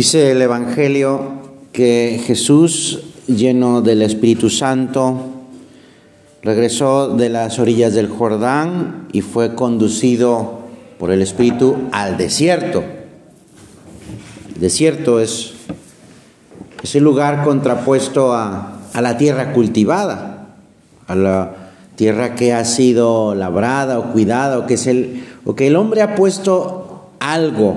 Dice el Evangelio que Jesús, lleno del Espíritu Santo, regresó de las orillas del Jordán y fue conducido por el Espíritu al desierto. El desierto es ese lugar contrapuesto a, a la tierra cultivada, a la tierra que ha sido labrada o cuidada, o que, es el, o que el hombre ha puesto algo,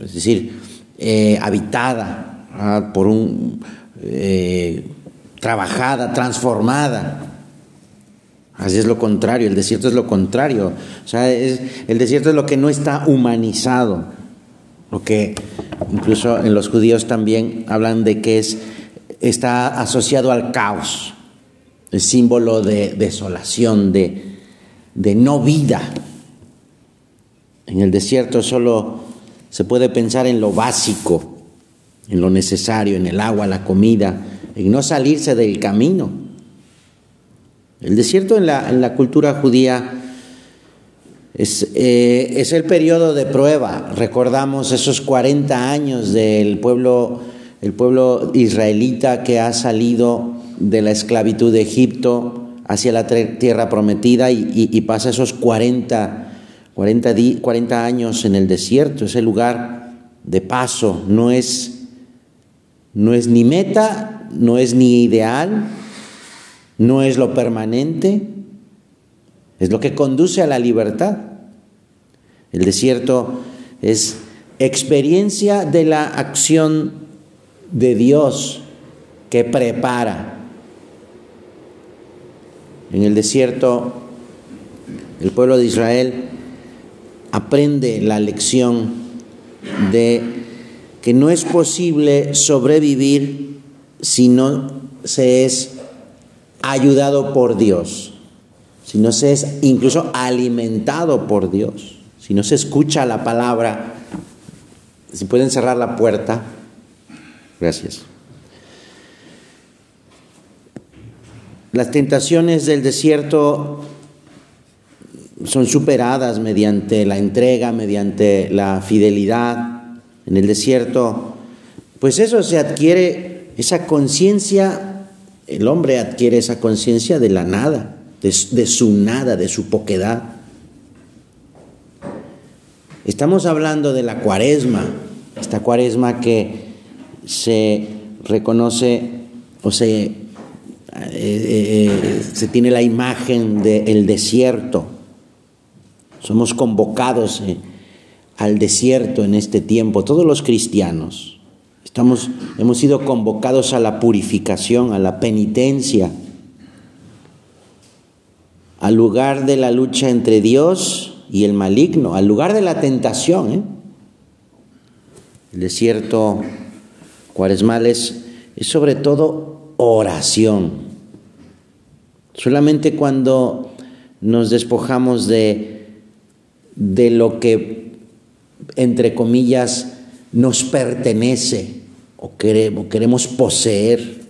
es decir, eh, habitada, por un eh, trabajada, transformada. Así es lo contrario, el desierto es lo contrario. O sea, el desierto es lo que no está humanizado. Lo que incluso en los judíos también hablan de que es, está asociado al caos. Es símbolo de desolación, de, de no vida. En el desierto solo se puede pensar en lo básico, en lo necesario, en el agua, la comida, en no salirse del camino. El desierto en la, cultura judía es, eh, es, el periodo de prueba. Recordamos esos 40 años del pueblo, el pueblo israelita que ha salido de la esclavitud de Egipto hacia la tierra prometida y, pasa esos 40 40, 40 años en el desierto, ese lugar de paso, no es, no es ni meta, no es ni ideal, no es lo permanente, es lo que conduce a la libertad. El desierto es experiencia de la acción de Dios que prepara. En el desierto, el pueblo de Israel aprende la lección de que no es posible sobrevivir si no se es ayudado por Dios, si no se es incluso alimentado por Dios, si no se escucha la palabra, si pueden cerrar la puerta. Gracias. Las tentaciones del desierto son superadas mediante la entrega, mediante la fidelidad en el desierto, pues eso se adquiere, esa conciencia, el hombre adquiere esa conciencia de la nada, de, su nada, de su poquedad. Estamos hablando de la cuaresma, esta cuaresma que se reconoce o se, eh, eh, eh, se tiene la imagen del desierto somos convocados eh, al desierto en este tiempo, todos los cristianos. Estamos, hemos sido convocados a la purificación, a la penitencia, al lugar de la lucha entre Dios y el maligno, al lugar de la tentación. ¿eh? El desierto cuaresmal es, es sobre todo oración. Solamente cuando nos despojamos de de lo que, entre comillas, nos pertenece o queremos, poseer.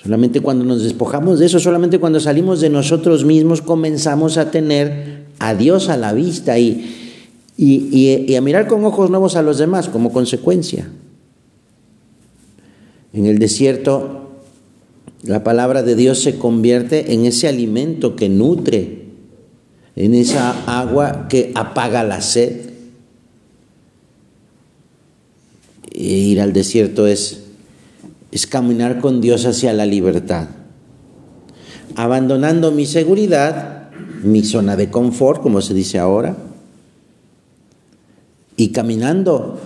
Solamente cuando nos despojamos de eso, solamente cuando salimos de nosotros mismos, comenzamos a tener a Dios a la vista y, y, a mirar con ojos nuevos a los demás como consecuencia. En el desierto, la palabra de Dios se convierte en ese alimento que nutre en esa agua que apaga la sed. E ir al desierto es, es caminar con Dios hacia la libertad, abandonando mi seguridad, mi zona de confort, como se dice ahora, y caminando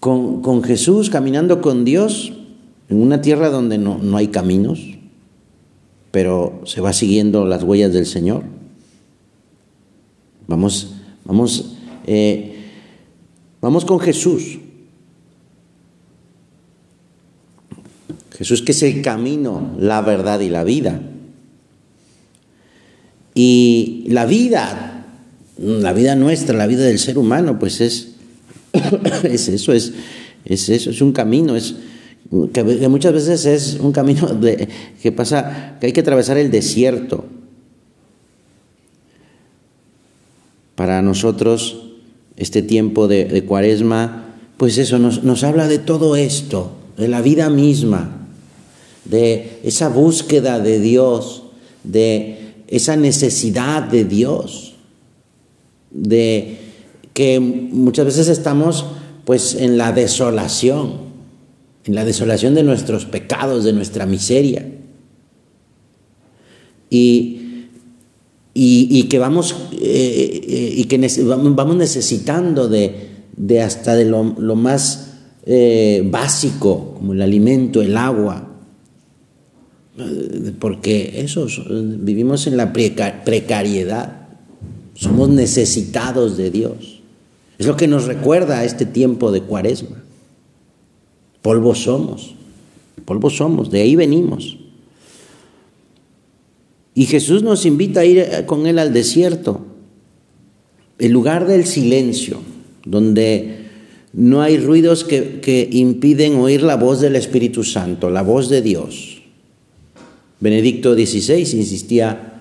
con, con Jesús, caminando con Dios en una tierra donde no, no hay caminos, pero se va siguiendo las huellas del Señor. Vamos, vamos, eh, vamos con Jesús. Jesús que es el camino, la verdad y la vida. Y la vida, la vida nuestra, la vida del ser humano, pues es, es eso, es, es eso, es un camino, es que, muchas veces es un camino de, que pasa, que hay que atravesar el desierto. Para nosotros, este tiempo de, cuaresma pues eso, nos, nos habla de todo esto, de la vida misma, de esa búsqueda de Dios, de esa necesidad de Dios, de que muchas veces estamos pues en la desolación, en la desolación de nuestros pecados, de nuestra miseria. Y, y, que vamos, eh, eh, y que vamos necesitando de, de hasta de lo, más eh, básico, como el alimento, el agua, porque eso, vivimos en la precariedad, somos necesitados de Dios. Es lo que nos recuerda a este tiempo de cuaresma. Polvo somos, polvo somos, de ahí venimos. Y Jesús nos invita a ir con Él al desierto, el lugar del silencio, donde no hay ruidos que, que impiden oír la voz del Espíritu Santo, la voz de Dios. Benedicto XVI insistía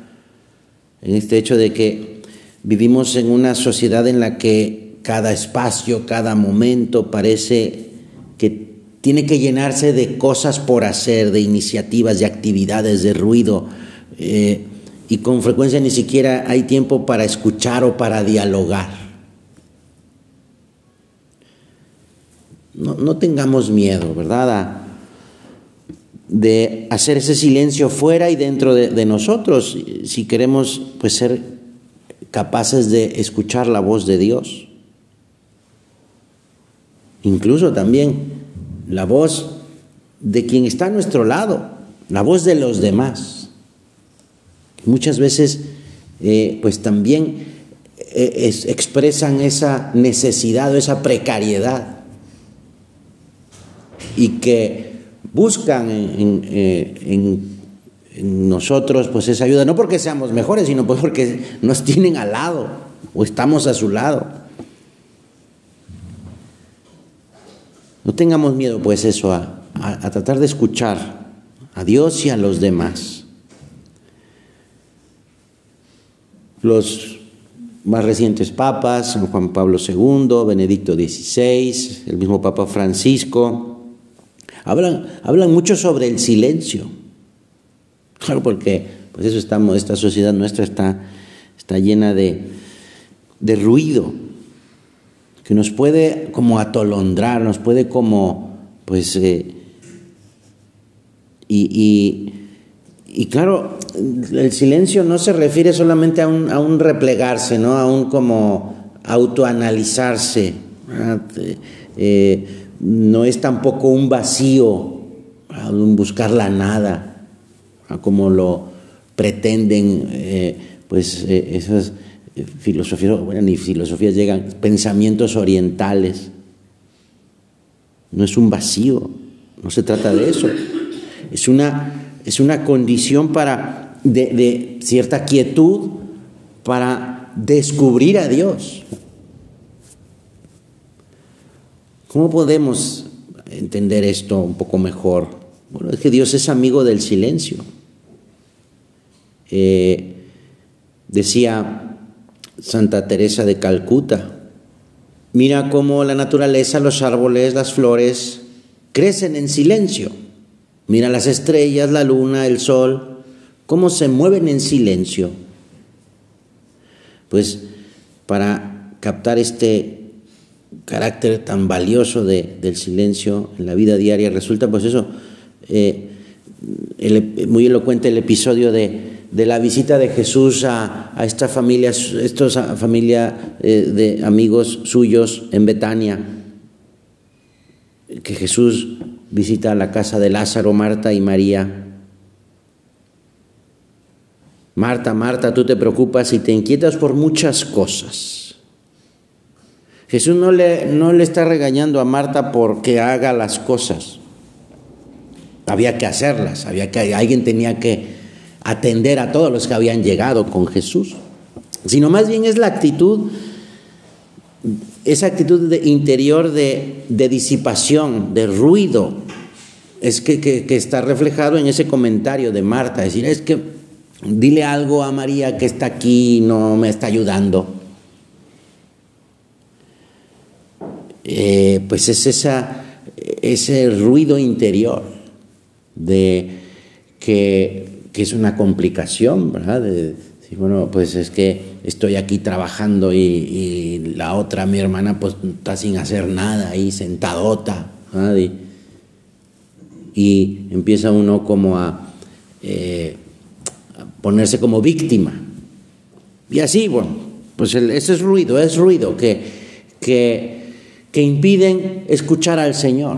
en este hecho de que vivimos en una sociedad en la que cada espacio, cada momento parece que tiene que llenarse de cosas por hacer, de iniciativas, de actividades, de ruido, eh, y con frecuencia ni siquiera hay tiempo para escuchar o para dialogar. No, no tengamos miedo, ¿verdad? de hacer ese silencio fuera y dentro de, nosotros, si queremos pues ser capaces de escuchar la voz de Dios. Incluso también la voz de quien está a nuestro lado, la voz de los demás. Muchas veces eh, pues también eh, expresan esa necesidad o esa precariedad y que buscan eh, en, nosotros pues esa ayuda, no porque seamos mejores, sino pues porque nos tienen al lado o estamos a su lado. No tengamos miedo pues eso, a, a tratar de escuchar a Dios y a los demás. Los más recientes papas, San Juan Pablo II, Benedicto XVI, el mismo Papa Francisco, Hablan, hablan mucho sobre el silencio. Claro, porque pues eso estamos, esta sociedad nuestra está, está llena de, de ruido que nos puede como atolondrar, nos puede como, pues, eh, y, claro, el silencio no se refiere solamente a un, a un replegarse, ¿no? A un como autoanalizarse. Eh, no es tampoco un vacío, un buscar la nada, como lo pretenden eh, pues eh, esas filosofías, bueno, ni filosofías llegan, pensamientos orientales. No es un vacío, no se trata de eso. Es una, es una condición para, de, cierta quietud para descubrir a Dios. ¿Cómo podemos entender esto un poco mejor? Bueno, es que Dios es amigo del silencio. Eh, decía Santa Teresa de Calcuta, mira cómo la naturaleza, los árboles, las flores crecen en silencio. Mira las estrellas, la luna, el sol, cómo se mueven en silencio. Pues para captar este carácter tan valioso del silencio en la vida diaria. Resulta pues eso, eh, muy elocuente el episodio de, la visita de Jesús a, esta familia, familia eh, de amigos suyos en Betania, que Jesús visita la casa de Lázaro, Marta y María. Marta, Marta, tú te preocupas y te inquietas por muchas cosas. Jesús no le, no le está regañando a Marta porque haga las cosas. Había que hacerlas, había que, alguien tenía que atender a todos los que habían llegado con Jesús. Sino más bien es la actitud, esa actitud de interior de, disipación, de ruido, es que, está reflejado en ese comentario de Marta, decir, es que dile algo a María que está aquí y no me está ayudando. eh, pues es ese ruido interior de que, es una complicación, ¿verdad? Bueno, pues es que estoy aquí trabajando y, la otra, mi hermana, pues está sin hacer nada ahí, sentadota, ¿verdad? y empieza uno como a, eh, ponerse como víctima. Y así, bueno, pues ese es ruido, es ruido que, que, que impiden escuchar al Señor.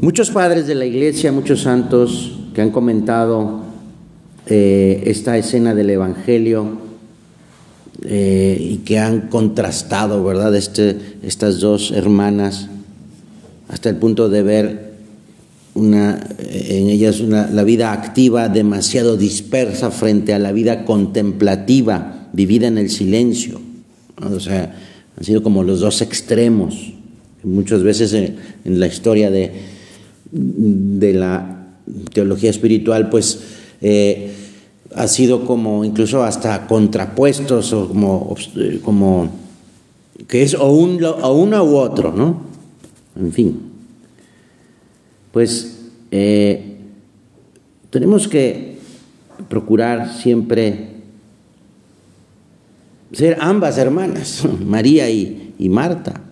Muchos padres de la iglesia, muchos santos que han comentado eh, esta escena del Evangelio eh, y que han contrastado, ¿verdad?, este, estas dos hermanas hasta el punto de ver una, en ellas la vida activa demasiado dispersa frente a la vida contemplativa, vivida en el silencio. O sea, han sido como los dos extremos. Muchas veces en, la historia de, de, la teología espiritual, pues eh, ha sido como incluso hasta contrapuestos o como, como que es o, un, o uno u otro, ¿no? En fin, pues eh, tenemos que procurar siempre ser ambas hermanas, María y Marta.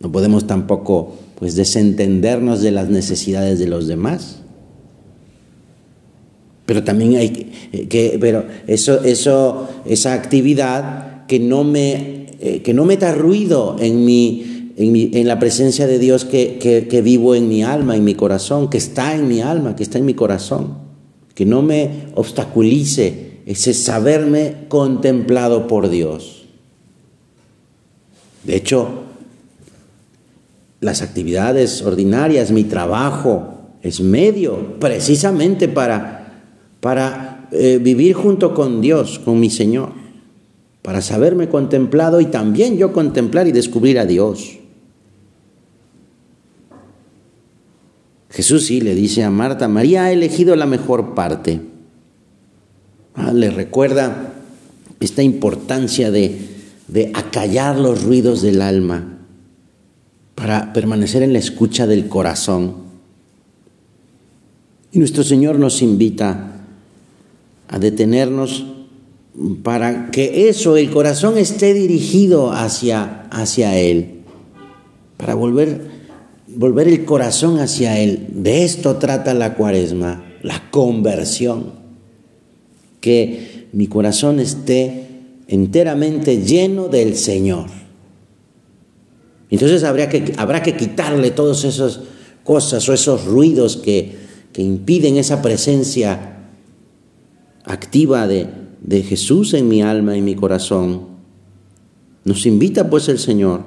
No podemos tampoco pues desentendernos de las necesidades de los demás. Pero también hay que, pero eso, eso, esa actividad que no me, eh, que no meta ruido en mi, en, la presencia de Dios que, vivo en mi alma, en mi corazón, que está en mi alma, que está en mi corazón, que no me obstaculice ese saberme contemplado por Dios. De hecho, las actividades ordinarias, mi trabajo, es medio precisamente para, para eh, vivir junto con Dios, con mi Señor, para saberme contemplado y también yo contemplar y descubrir a Dios. Jesús sí le dice a Marta, María ha elegido la mejor parte. Ah, le recuerda esta importancia de, de acallar los ruidos del alma para permanecer en la escucha del corazón. Y nuestro Señor nos invita a detenernos para que eso, el corazón esté dirigido hacia, hacia Él, para volver volver el corazón hacia Él. De esto trata la cuaresma, la conversión. Que mi corazón esté enteramente lleno del Señor. Entonces habrá que, habrá que quitarle todas esas cosas o esos ruidos que, que impiden esa presencia activa de, de Jesús en mi alma y mi corazón. Nos invita pues el Señor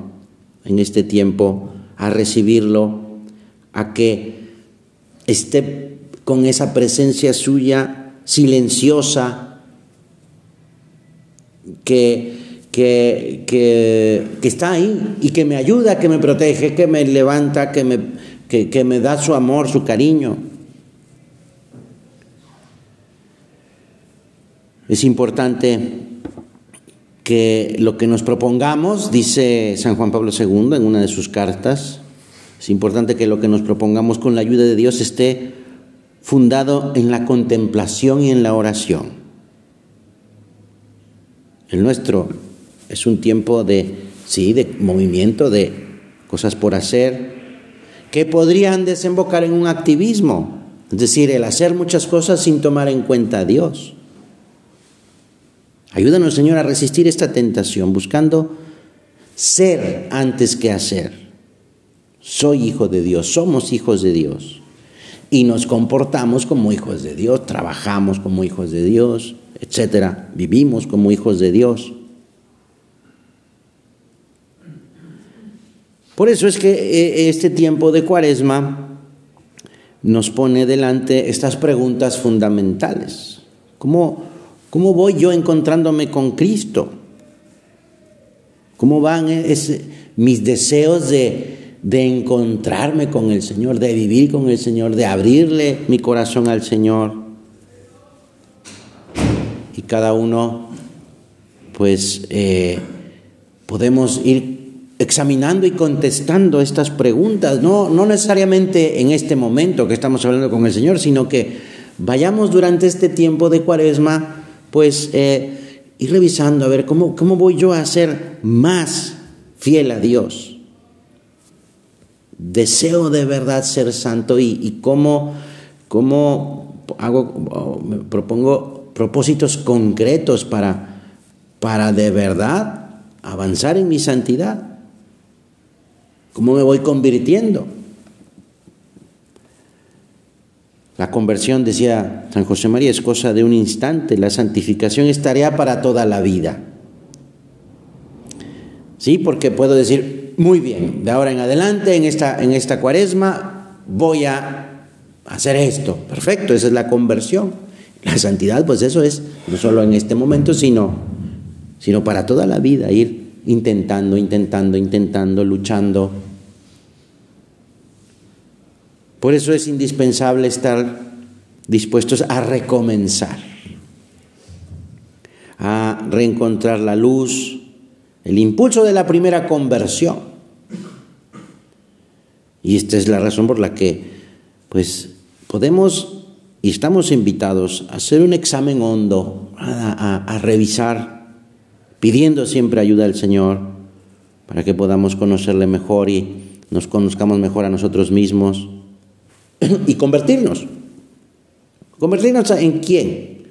en este tiempo a recibirlo, a que esté con esa presencia suya silenciosa, que, que, está ahí y que me ayuda, que me protege, que me levanta, que me, que me da su amor, su cariño. Es importante que lo que nos propongamos, dice San Juan Pablo II en una de sus cartas, es importante que lo que nos propongamos con la ayuda de Dios esté fundado en la contemplación y en la oración. El nuestro es un tiempo de, sí, de movimiento, de cosas por hacer, que podrían desembocar en un activismo, es decir, el hacer muchas cosas sin tomar en cuenta a Dios. Ayúdanos, Señor, a resistir esta tentación, buscando ser antes que hacer. Soy hijo de Dios, somos hijos de Dios. Y nos comportamos como hijos de Dios, trabajamos como hijos de Dios, etcétera. Vivimos como hijos de Dios. Por eso es que eh, este tiempo de cuaresma nos pone delante estas preguntas fundamentales. ¿Cómo, ¿Cómo voy yo encontrándome con Cristo? ¿Cómo van mis deseos de, de encontrarme con el Señor, de vivir con el Señor, de abrirle mi corazón al Señor? Y cada uno pues eh, podemos ir examinando y contestando estas preguntas, no, no necesariamente en este momento que estamos hablando con el Señor, sino que vayamos durante este tiempo de cuaresma, pues eh, ir revisando a ver cómo, cómo voy yo a ser más fiel a Dios. Deseo de verdad ser santo y, y cómo, cómo hago, me propongo propósitos concretos para, para de verdad avanzar en mi santidad. ¿Cómo me voy convirtiendo? La conversión, decía San José María, es cosa de un instante. La santificación es tarea para toda la vida. Sí, porque puedo decir, muy bien, de ahora en adelante, en esta, en esta cuaresma, voy a hacer esto. Perfecto, esa es la conversión. La santidad, pues eso es, no solo en este momento, sino, sino para toda la vida, ir intentando, intentando, intentando, luchando. Por eso es indispensable estar dispuestos a recomenzar, a reencontrar la luz, el impulso de la primera conversión. Y esta es la razón por la que, pues, podemos y estamos invitados a hacer un examen hondo, a, a, revisar pidiendo siempre ayuda al Señor para que podamos conocerle mejor y nos conozcamos mejor a nosotros mismos y convertirnos. ¿Convertirnos en quién?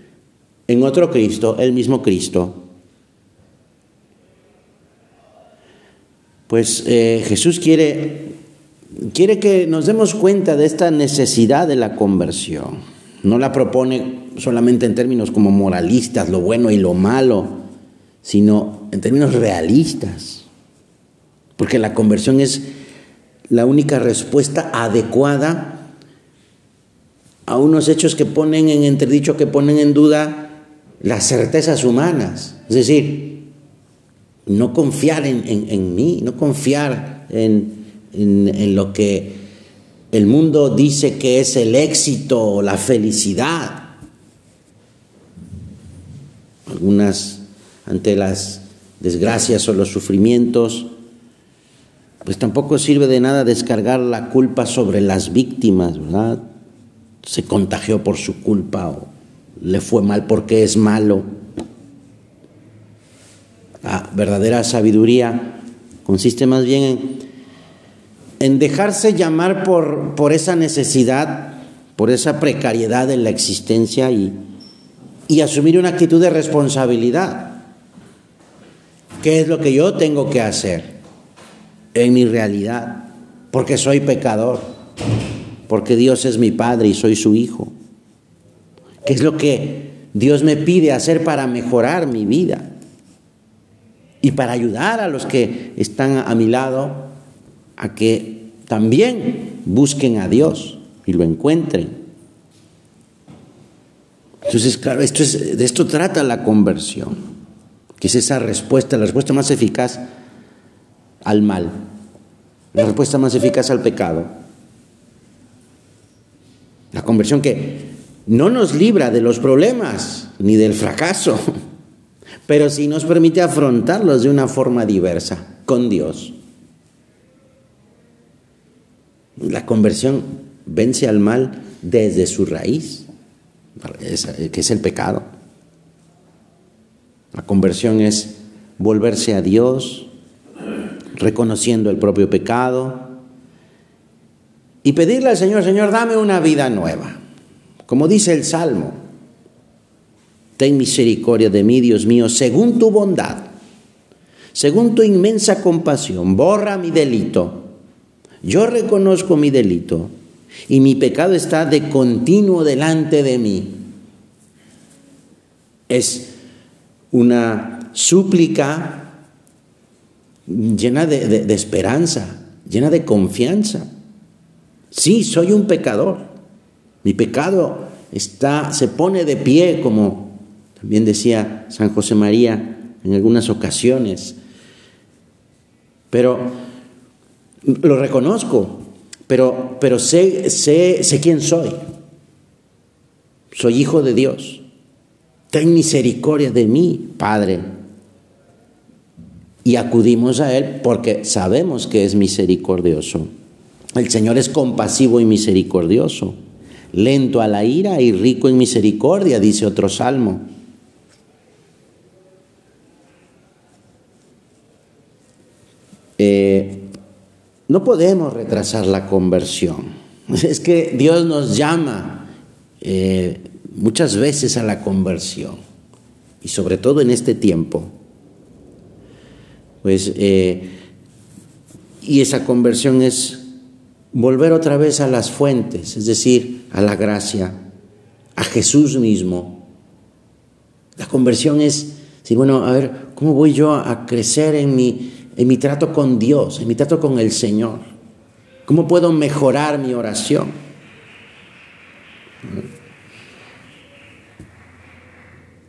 En otro Cristo, el mismo Cristo. Pues eh, Jesús quiere, quiere que nos demos cuenta de esta necesidad de la conversión. No la propone solamente en términos como moralistas, lo bueno y lo malo, sino en términos realistas, porque la conversión es la única respuesta adecuada a unos hechos que ponen en entredicho, que ponen en duda las certezas humanas. Es decir, no confiar en, mí, no confiar en, en lo que el mundo dice que es el éxito o la felicidad. Algunas ante las desgracias o los sufrimientos, pues tampoco sirve de nada descargar la culpa sobre las víctimas, ¿verdad? Se contagió por su culpa o le fue mal porque es malo. La verdadera sabiduría consiste más bien en, en dejarse llamar por, por esa necesidad, por esa precariedad en la existencia y, y asumir una actitud de responsabilidad. ¿Qué es lo que yo tengo que hacer en mi realidad? Porque soy pecador, porque Dios es mi Padre y soy su Hijo. ¿Qué es lo que Dios me pide hacer para mejorar mi vida? Y para ayudar a los que están a mi lado a que también busquen a Dios y lo encuentren. Entonces, claro, esto es, de esto trata la conversión que es esa respuesta, la respuesta más eficaz al mal, la respuesta más eficaz al pecado. La conversión que no nos libra de los problemas ni del fracaso, pero sí nos permite afrontarlos de una forma diversa, con Dios. La conversión vence al mal desde su raíz, que es el pecado. La conversión es volverse a Dios, reconociendo el propio pecado y pedirle al Señor, Señor, dame una vida nueva. Como dice el Salmo, ten misericordia de mí, Dios mío, según tu bondad, según tu inmensa compasión, borra mi delito. Yo reconozco mi delito y mi pecado está de continuo delante de mí. Es una súplica llena de, esperanza, llena de confianza. Sí, soy un pecador. Mi pecado está, se pone de pie, como también decía San José María en algunas ocasiones. Pero lo reconozco, pero, pero sé, sé, sé quién soy. Soy hijo de Dios. Ten misericordia de mí, Padre. y acudimos a Él porque sabemos que es misericordioso. El Señor es compasivo y misericordioso, lento a la ira y rico en misericordia, dice otro salmo. Eh, no podemos retrasar la conversión. Es que Dios nos llama eh, muchas veces a la conversión y sobre todo en este tiempo. Pues, eh, y esa conversión es volver otra vez a las fuentes, es decir, a la gracia, a Jesús mismo. La conversión es decir, bueno, a ver, ¿cómo voy yo a crecer en mi, en mi trato con Dios, en mi trato con el Señor? ¿Cómo puedo mejorar mi oración?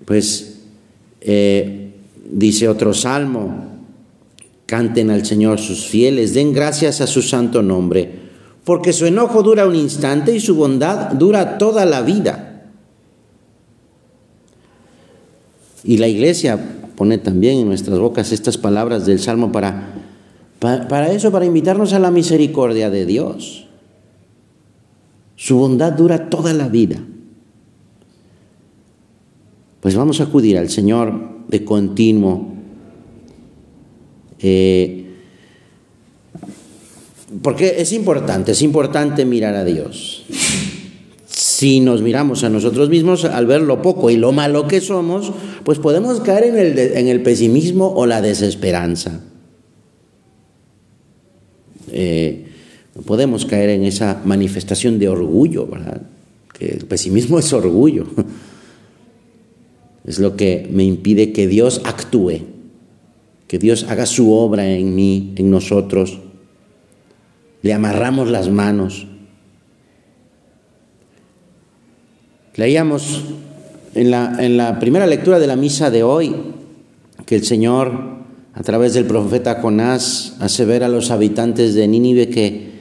Pues eh, dice otro salmo, canten al Señor sus fieles, den gracias a su santo nombre, porque su enojo dura un instante y su bondad dura toda la vida. Y la iglesia pone también en nuestras bocas estas palabras del Salmo para para eso, para invitarnos a la misericordia de Dios. Su bondad dura toda la vida. Pues vamos a acudir al Señor de continuo. Eh, porque es importante, es importante mirar a Dios. Si nos miramos a nosotros mismos al ver lo poco y lo malo que somos, pues podemos caer en el, en el pesimismo o la desesperanza. Eh, podemos caer en esa manifestación de orgullo, ¿verdad? Que el pesimismo es orgullo. Es lo que me impide que Dios actúe, que Dios haga su obra en mí, en nosotros. Le amarramos las manos. Leíamos en la, primera lectura de la misa de hoy que el Señor a través del profeta Jonás, hace ver a los habitantes de Nínive que,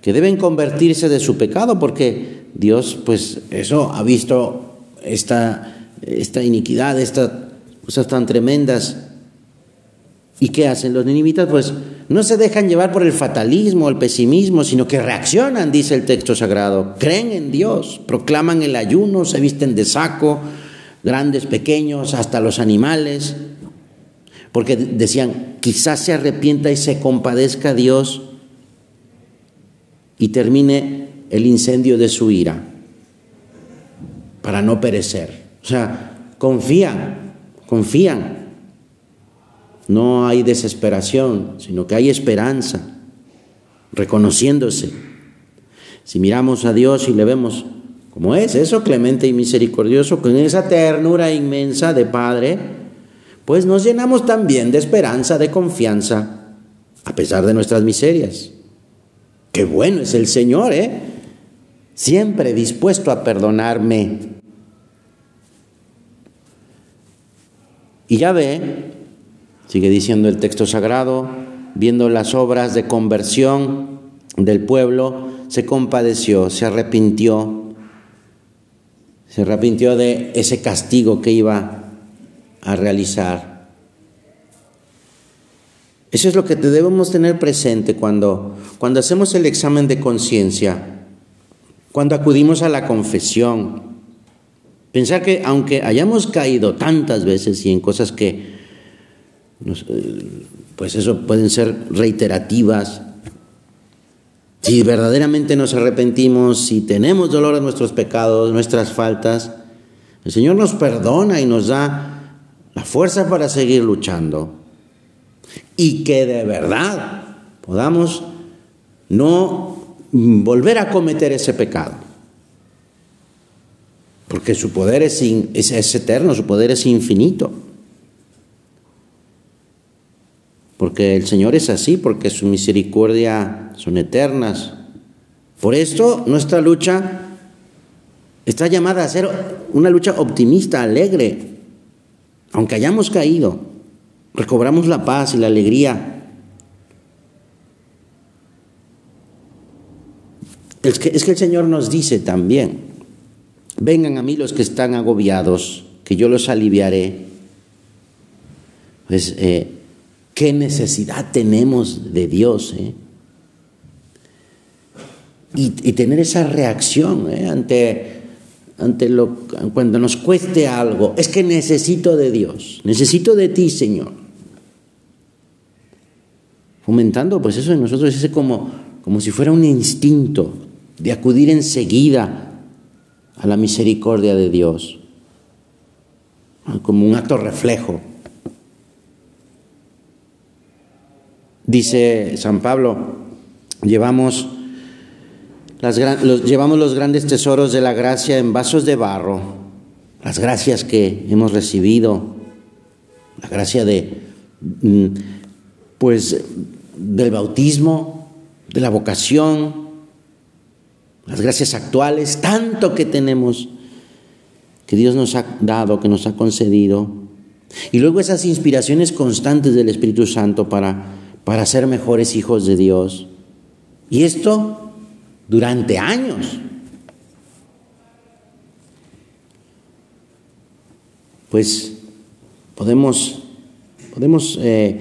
que deben convertirse de su pecado, porque Dios, pues eso, ha visto esta, esta iniquidad, estas cosas tan tremendas. ¿Y qué hacen los ninivitas? Pues no se dejan llevar por el fatalismo, el pesimismo, sino que reaccionan, dice el texto sagrado. Creen en Dios, proclaman el ayuno, se visten de saco, grandes, pequeños, hasta los animales porque decían, quizás se arrepienta y se compadezca Dios y termine el incendio de su ira para no perecer. O sea, confían, confían. No hay desesperación, sino que hay esperanza, reconociéndose. Si miramos a Dios y le vemos como es, eso clemente y misericordioso, con esa ternura inmensa de Padre, pues nos llenamos también de esperanza, de confianza, a pesar de nuestras miserias. Qué bueno es el Señor, ¿eh? Siempre dispuesto a perdonarme. Y ya ve, sigue diciendo el texto sagrado, viendo las obras de conversión del pueblo, se compadeció, se arrepintió, se arrepintió de ese castigo que iba a realizar. Eso es lo que debemos tener presente cuando, cuando hacemos el examen de conciencia, cuando acudimos a la confesión. Pensar que aunque hayamos caído tantas veces y en cosas que, eh, pues eso pueden ser reiterativas, si verdaderamente nos arrepentimos, si tenemos dolor a nuestros pecados, nuestras faltas, el Señor nos perdona y nos da la fuerza para seguir luchando y que de verdad podamos no volver a cometer ese pecado. Porque su poder es, es, eterno, su poder es infinito. Porque el Señor es así, porque su misericordia son eternas. Por esto nuestra lucha está llamada a ser una lucha optimista, alegre, aunque hayamos caído, recobramos la paz y la alegría. Es que, es que el Señor nos dice también, vengan a mí los que están agobiados, que yo los aliviaré. Pues, eh, qué necesidad tenemos de Dios. ¿eh? Y, tener esa reacción ¿eh? ante, ante lo, cuando nos cueste algo. Es que necesito de Dios, necesito de ti, Señor. Fomentando pues eso en nosotros, ese como, como si fuera un instinto de acudir enseguida a la misericordia de Dios, como un acto reflejo. Dice San Pablo, llevamos, los, llevamos los grandes tesoros de la gracia en vasos de barro, las gracias que hemos recibido, la gracia de, mm, pues, del bautismo, de la vocación, las gracias actuales, tanto que tenemos, que Dios nos ha dado, que nos ha concedido. Y luego esas inspiraciones constantes del Espíritu Santo para, para ser mejores hijos de Dios. Y esto durante años. Pues podemos, podemos eh,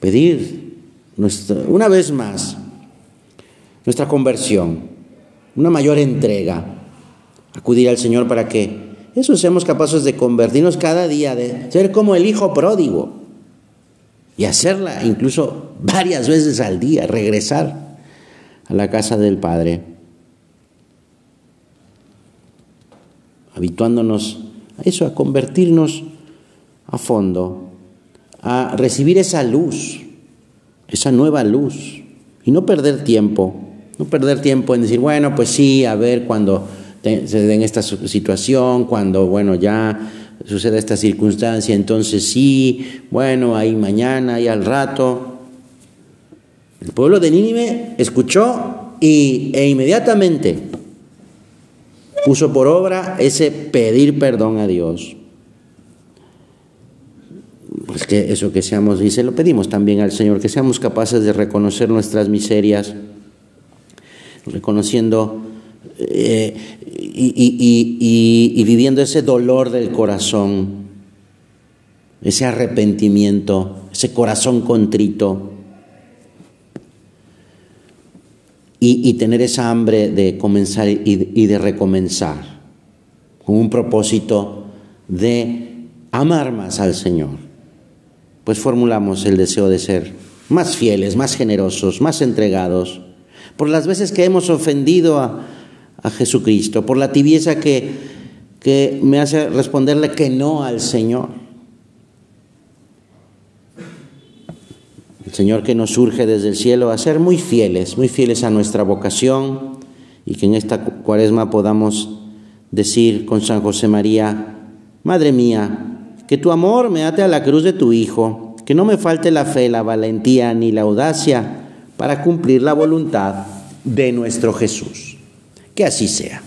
pedir nuestra, una vez más nuestra conversión una mayor entrega, acudir al Señor para que eso seamos capaces de convertirnos cada día, de ser como el hijo pródigo y hacerla incluso varias veces al día, regresar a la casa del Padre, habituándonos a eso, a convertirnos a fondo, a recibir esa luz, esa nueva luz y no perder tiempo no perder tiempo en decir, bueno, pues sí, a ver cuando se den esta situación, cuando, bueno, ya suceda esta circunstancia, entonces sí, bueno, ahí mañana, ahí al rato. El pueblo de Nínive escuchó y, e inmediatamente puso por obra ese pedir perdón a Dios. Pues que eso que seamos, y se lo pedimos también al Señor, que seamos capaces de reconocer nuestras miserias reconociendo eh, y, viviendo ese dolor del corazón, ese arrepentimiento, ese corazón contrito. Y, tener esa hambre de comenzar y, de recomenzar, con un propósito de amar más al Señor. Pues formulamos el deseo de ser más fieles, más generosos, más entregados por las veces que hemos ofendido a, Jesucristo, por la tibieza que, que me hace responderle que no al Señor. El Señor que nos surge desde el cielo a ser muy fieles, muy fieles a nuestra vocación y que en esta cuaresma podamos decir con San José María, Madre mía, que tu amor me ate a la cruz de tu Hijo, que no me falte la fe, la valentía ni la audacia para cumplir la voluntad de nuestro Jesús. Que así sea.